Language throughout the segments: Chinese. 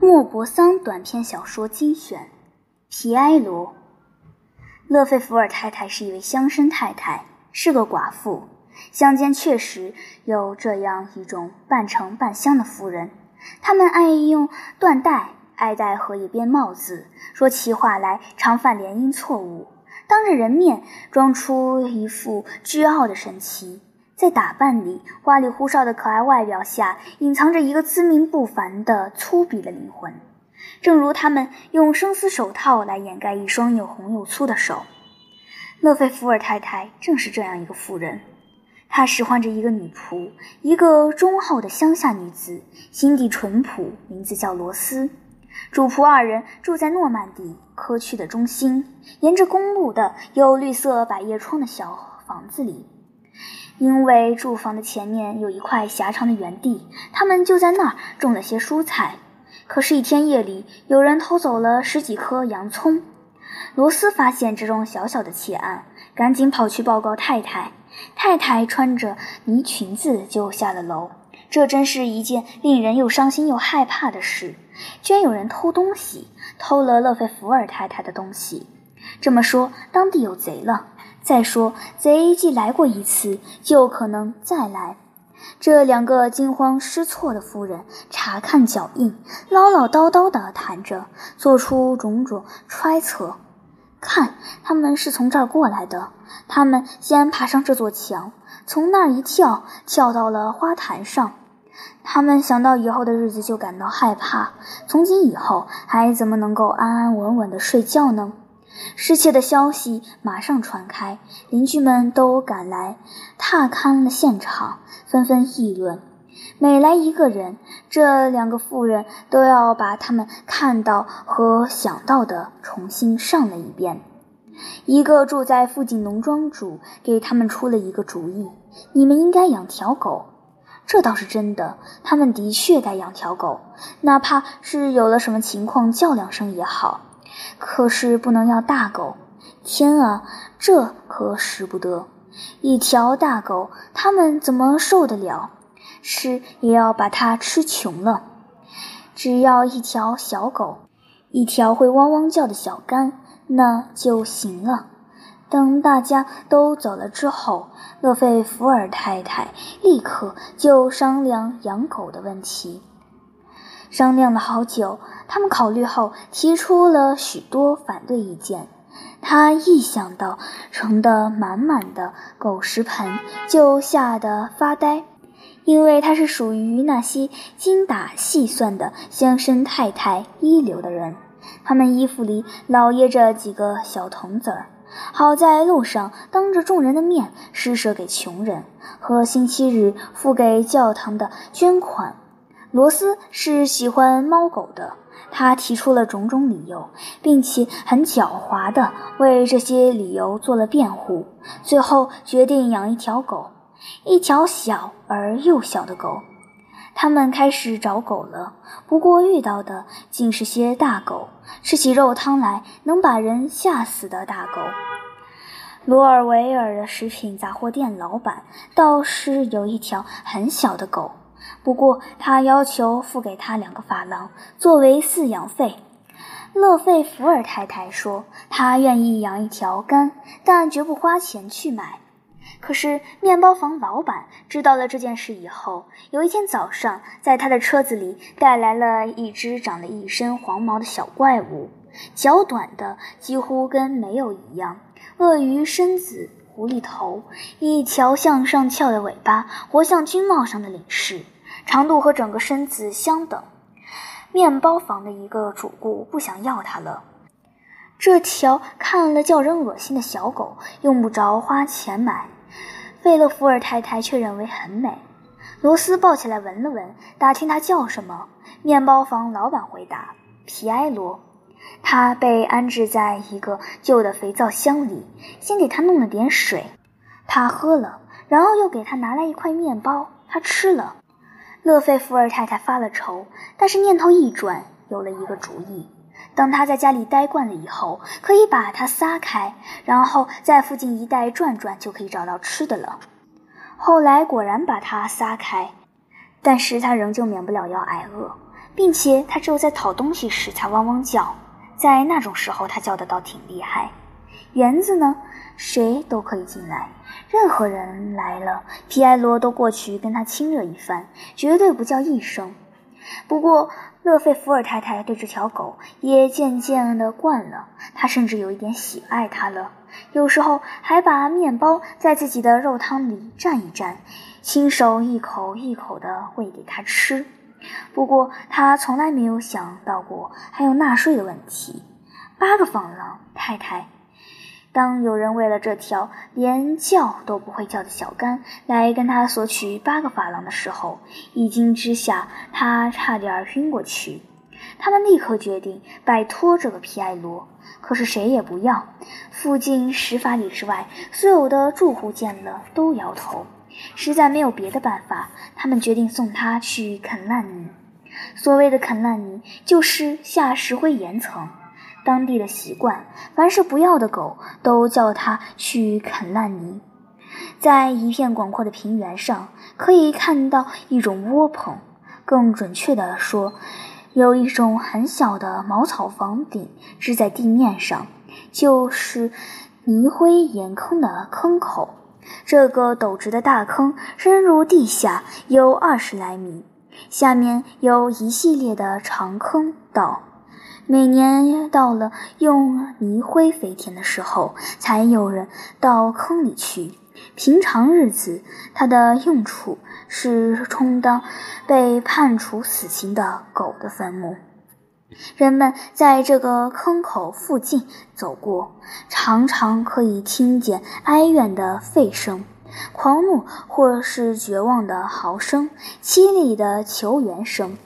莫泊桑短篇小说精选，皮埃罗。勒费福尔太太是一位乡绅太太，是个寡妇。乡间确实有这样一种半城半乡的妇人，她们爱用缎带，爱戴荷叶边帽子，说起话来常犯连音错误，当着人面装出一副倨傲的神情。在打扮里花里胡哨的可爱外表下，隐藏着一个自命不凡的粗鄙的灵魂。正如他们用生丝手套来掩盖一双又红又粗的手，勒费福尔太太正是这样一个妇人。她使唤着一个女仆，一个忠厚的乡下女子，心地淳朴，名字叫罗斯。主仆二人住在诺曼底科区的中心，沿着公路的有绿色百叶窗的小房子里。因为住房的前面有一块狭长的园地，他们就在那儿种了些蔬菜。可是，一天夜里，有人偷走了十几颗洋葱。罗斯发现这种小小的窃案，赶紧跑去报告太太。太太穿着呢裙子就下了楼。这真是一件令人又伤心又害怕的事，居然有人偷东西，偷了勒费福尔太太的东西。这么说，当地有贼了。再说，贼既来过一次，就可能再来。这两个惊慌失措的夫人查看脚印，唠唠叨叨地谈着，做出种种揣测。看，他们是从这儿过来的。他们先爬上这座墙，从那儿一跳，跳到了花坛上。他们想到以后的日子就感到害怕。从今以后，还怎么能够安安稳稳地睡觉呢？失窃的消息马上传开，邻居们都赶来踏勘了现场，纷纷议论。每来一个人，这两个妇人都要把他们看到和想到的重新上了一遍。一个住在附近农庄主给他们出了一个主意：你们应该养条狗。这倒是真的，他们的确该养条狗，哪怕是有了什么情况叫两声也好。可是不能要大狗，天啊，这可使不得！一条大狗，他们怎么受得了？吃也要把它吃穷了。只要一条小狗，一条会汪汪叫的小干，那就行了。等大家都走了之后，勒费福尔太太立刻就商量养狗的问题。商量了好久，他们考虑后提出了许多反对意见。他一想到盛得满满的狗食盆，就吓得发呆，因为他是属于那些精打细算的乡绅太太一流的人。他们衣服里老掖着几个小铜子儿，好在路上当着众人的面施舍给穷人，和星期日付给教堂的捐款。罗斯是喜欢猫狗的，他提出了种种理由，并且很狡猾地为这些理由做了辩护。最后决定养一条狗，一条小而又小的狗。他们开始找狗了，不过遇到的竟是些大狗，吃起肉汤来能把人吓死的大狗。罗尔维尔的食品杂货店老板倒是有一条很小的狗。不过，他要求付给他两个法郎作为饲养费。勒费福尔太太说，她愿意养一条干，但绝不花钱去买。可是，面包房老板知道了这件事以后，有一天早上，在他的车子里带来了一只长了一身黄毛的小怪物，脚短的几乎跟没有一样，鳄鱼身子，狐狸头，一条向上翘的尾巴，活像军帽上的领饰。长度和整个身子相等，面包房的一个主顾不想要它了。这条看了叫人恶心的小狗，用不着花钱买。费勒福尔太太却认为很美。罗斯抱起来闻了闻，打听它叫什么。面包房老板回答：“皮埃罗。”他被安置在一个旧的肥皂箱里，先给他弄了点水，他喝了，然后又给他拿来一块面包，他吃了。勒费福尔太太发了愁，但是念头一转，有了一个主意。等他在家里待惯了以后，可以把它撒开，然后在附近一带转转，就可以找到吃的了。后来果然把它撒开，但是他仍旧免不了要挨饿，并且他只有在讨东西时才汪汪叫，在那种时候他叫的倒挺厉害。园子呢，谁都可以进来，任何人来了，皮埃罗都过去跟他亲热一番，绝对不叫一声。不过，勒费福尔太太对这条狗也渐渐的惯了，她甚至有一点喜爱它了。有时候还把面包在自己的肉汤里蘸一蘸，亲手一口一口的喂给它吃。不过，他从来没有想到过还有纳税的问题。八个放浪，太太。当有人为了这条连叫都不会叫的小干来跟他索取八个法郎的时候，一惊之下，他差点晕过去。他们立刻决定摆脱这个皮埃罗，可是谁也不要。附近十法里之外，所有的住户见了都摇头。实在没有别的办法，他们决定送他去肯烂尼。所谓的肯烂尼，就是下石灰岩层。当地的习惯，凡是不要的狗，都叫它去啃烂泥。在一片广阔的平原上，可以看到一种窝棚，更准确地说，有一种很小的茅草房顶支在地面上，就是泥灰岩坑的坑口。这个陡直的大坑深入地下有二十来米，下面有一系列的长坑道。每年到了用泥灰肥田的时候，才有人到坑里去。平常日子，它的用处是充当被判处死刑的狗的坟墓。人们在这个坑口附近走过，常常可以听见哀怨的吠声、狂怒或是绝望的嚎声、凄厉的求援声。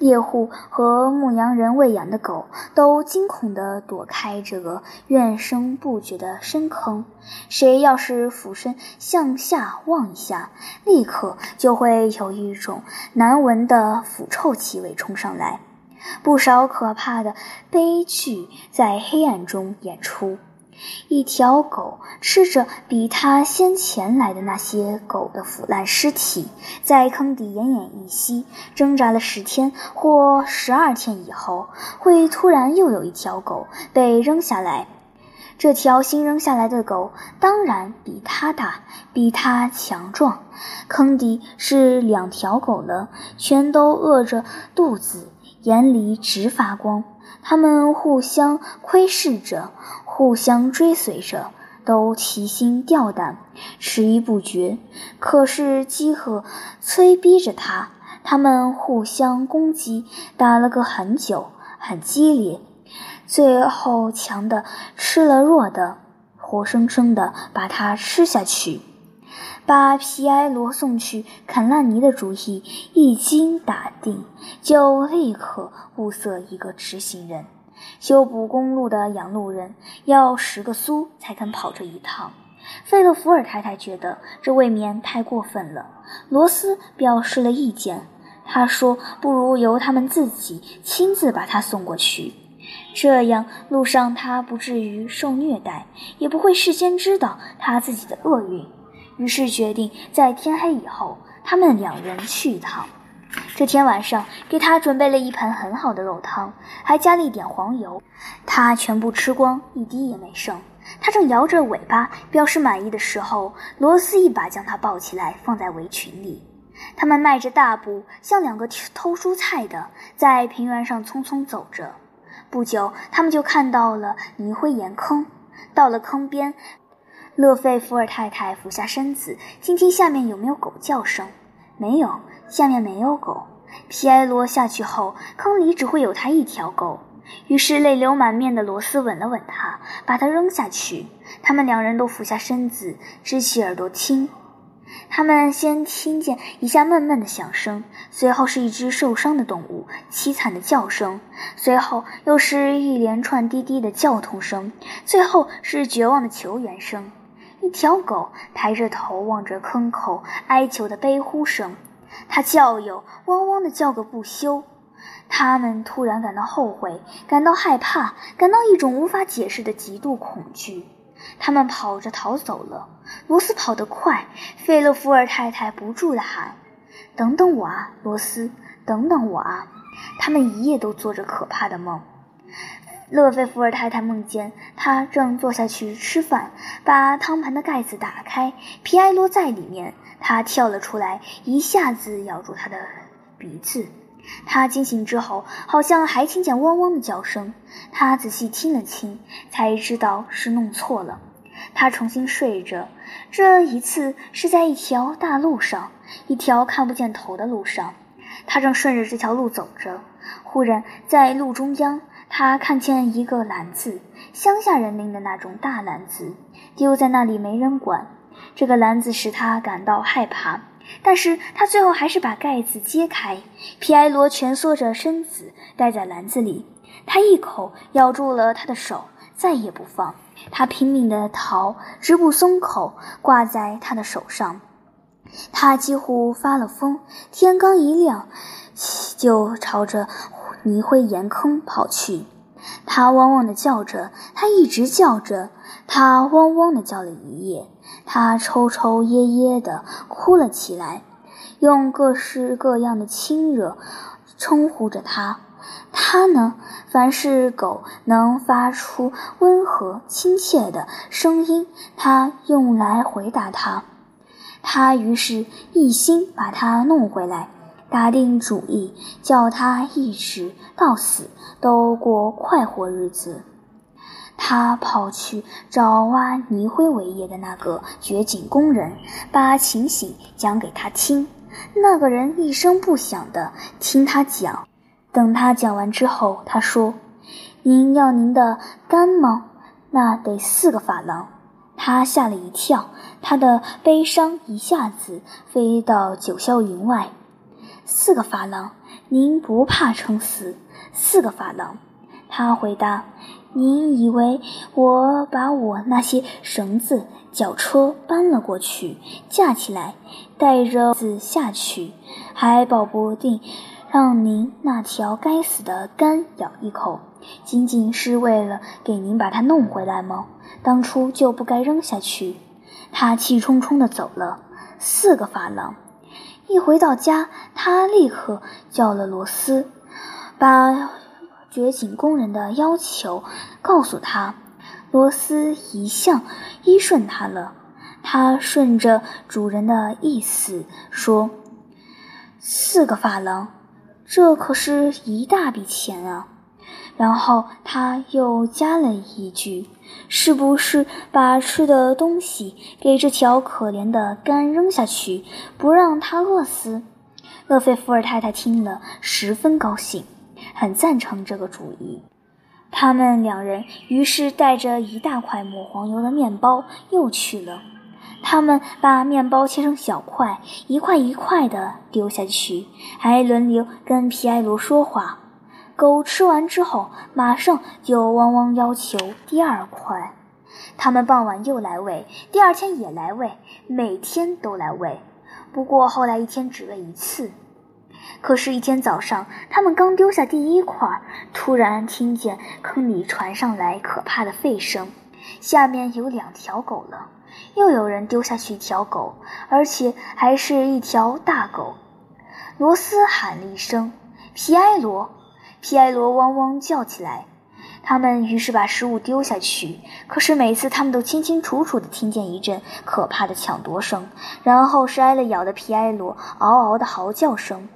猎户和牧羊人喂养的狗都惊恐地躲开这个怨声不绝的深坑。谁要是俯身向下望一下，立刻就会有一种难闻的腐臭气味冲上来。不少可怕的悲剧在黑暗中演出。一条狗吃着比它先前来的那些狗的腐烂尸体，在坑底奄奄一息，挣扎了十天或十二天以后，会突然又有一条狗被扔下来。这条新扔下来的狗当然比它大，比它强壮。坑底是两条狗了，全都饿着肚子，眼里直发光。它们互相窥视着。互相追随着，都提心吊胆，迟疑不决。可是饥渴催逼着他，他们互相攻击，打了个很久，很激烈。最后强的吃了弱的，活生生的把他吃下去。把皮埃罗送去坎烂尼的主意一经打定，就立刻物色一个执行人。修补公路的养路人要十个苏才肯跑这一趟。费勒福尔太太觉得这未免太过分了。罗斯表示了意见，他说：“不如由他们自己亲自把他送过去，这样路上他不至于受虐待，也不会事先知道他自己的厄运。”于是决定在天黑以后，他们两人去一趟。这天晚上，给他准备了一盆很好的肉汤，还加了一点黄油。他全部吃光，一滴也没剩。他正摇着尾巴表示满意的时候，罗斯一把将他抱起来，放在围裙里。他们迈着大步，像两个偷蔬菜的，在平原上匆匆走着。不久，他们就看到了泥灰岩坑。到了坑边，勒费福尔太太俯下身子，听听下面有没有狗叫声。没有。下面没有狗，皮埃罗下去后，坑里只会有他一条狗。于是泪流满面的罗斯吻了吻他，把他扔下去。他们两人都俯下身子，支起耳朵听。他们先听见一下闷闷的响声，随后是一只受伤的动物凄惨的叫声，随后又是一连串低低的叫痛声，最后是绝望的求援声。一条狗抬着头望着坑口，哀求的悲呼声。他叫有汪汪的叫个不休，他们突然感到后悔，感到害怕，感到一种无法解释的极度恐惧。他们跑着逃走了。罗斯跑得快，费勒福尔太太不住地喊：“等等我啊，罗斯，等等我啊！他们一夜都做着可怕的梦。勒菲福尔太太梦见他正坐下去吃饭，把汤盘的盖子打开，皮埃罗在里面。他跳了出来，一下子咬住他的鼻子。他惊醒之后，好像还听见汪汪的叫声。他仔细听了听，才知道是弄错了。他重新睡着，这一次是在一条大路上，一条看不见头的路上。他正顺着这条路走着，忽然在路中央，他看见一个篮子，乡下人拎的那种大篮子，丢在那里没人管。这个篮子使他感到害怕。但是他最后还是把盖子揭开，皮埃罗蜷缩着身子待在篮子里，他一口咬住了他的手，再也不放。他拼命地逃，直不松口，挂在他的手上。他几乎发了疯，天刚一亮，就朝着泥灰岩坑跑去。他汪汪地叫着，他一直叫着，他汪汪地叫了一夜。他抽抽噎噎地哭了起来，用各式各样的亲热称呼着他。他呢，凡是狗能发出温和亲切的声音，他用来回答他。他于是一心把它弄回来，打定主意叫他一直到死都过快活日子。他跑去找挖泥灰为业的那个掘井工人，把情形讲给他听。那个人一声不响地听他讲。等他讲完之后，他说：“您要您的肝吗？那得四个法郎。”他吓了一跳，他的悲伤一下子飞到九霄云外。四个法郎，您不怕撑死？四个法郎，他回答。您以为我把我那些绳子、绞车搬了过去，架起来，带着子下去，还保不定让您那条该死的肝咬一口，仅仅是为了给您把它弄回来吗？当初就不该扔下去。他气冲冲地走了。四个法郎。一回到家，他立刻叫了罗斯，把。掘井工人的要求，告诉他，罗斯一向依顺他了。他顺着主人的意思说：“四个法郎，这可是一大笔钱啊！”然后他又加了一句：“是不是把吃的东西给这条可怜的肝扔下去，不让它饿死？”勒菲福尔太太听了，十分高兴。很赞成这个主意，他们两人于是带着一大块抹黄油的面包又去了。他们把面包切成小块，一块一块的丢下去，还轮流跟皮埃罗说话。狗吃完之后，马上就汪汪要求第二块。他们傍晚又来喂，第二天也来喂，每天都来喂。不过后来一天只喂一次。可是，一天早上，他们刚丢下第一块，突然听见坑里传上来可怕的吠声，下面有两条狗了。又有人丢下去一条狗，而且还是一条大狗。罗斯喊了一声：“皮埃罗！”皮埃罗汪汪叫起来。他们于是把食物丢下去，可是每次他们都清清楚楚地听见一阵可怕的抢夺声，然后是挨了咬的皮埃罗嗷嗷的嚎叫声。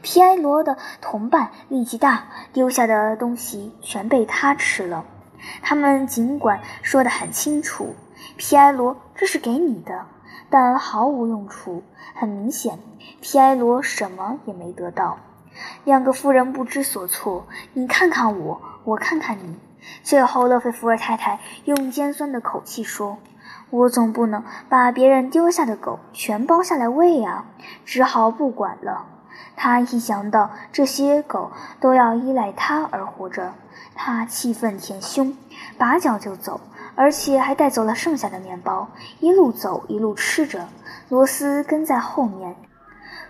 皮埃罗的同伴力气大，丢下的东西全被他吃了。他们尽管说得很清楚：“皮埃罗，这是给你的。”但毫无用处。很明显，皮埃罗什么也没得到。两个妇人不知所措，你看看我，我看看你。最后，勒菲福尔太太用尖酸的口气说：“我总不能把别人丢下的狗全包下来喂啊，只好不管了。”他一想到这些狗都要依赖他而活着，他气愤填胸，拔脚就走，而且还带走了剩下的面包，一路走一路吃着。罗斯跟在后面，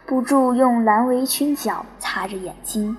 不住用蓝围裙角擦着眼睛。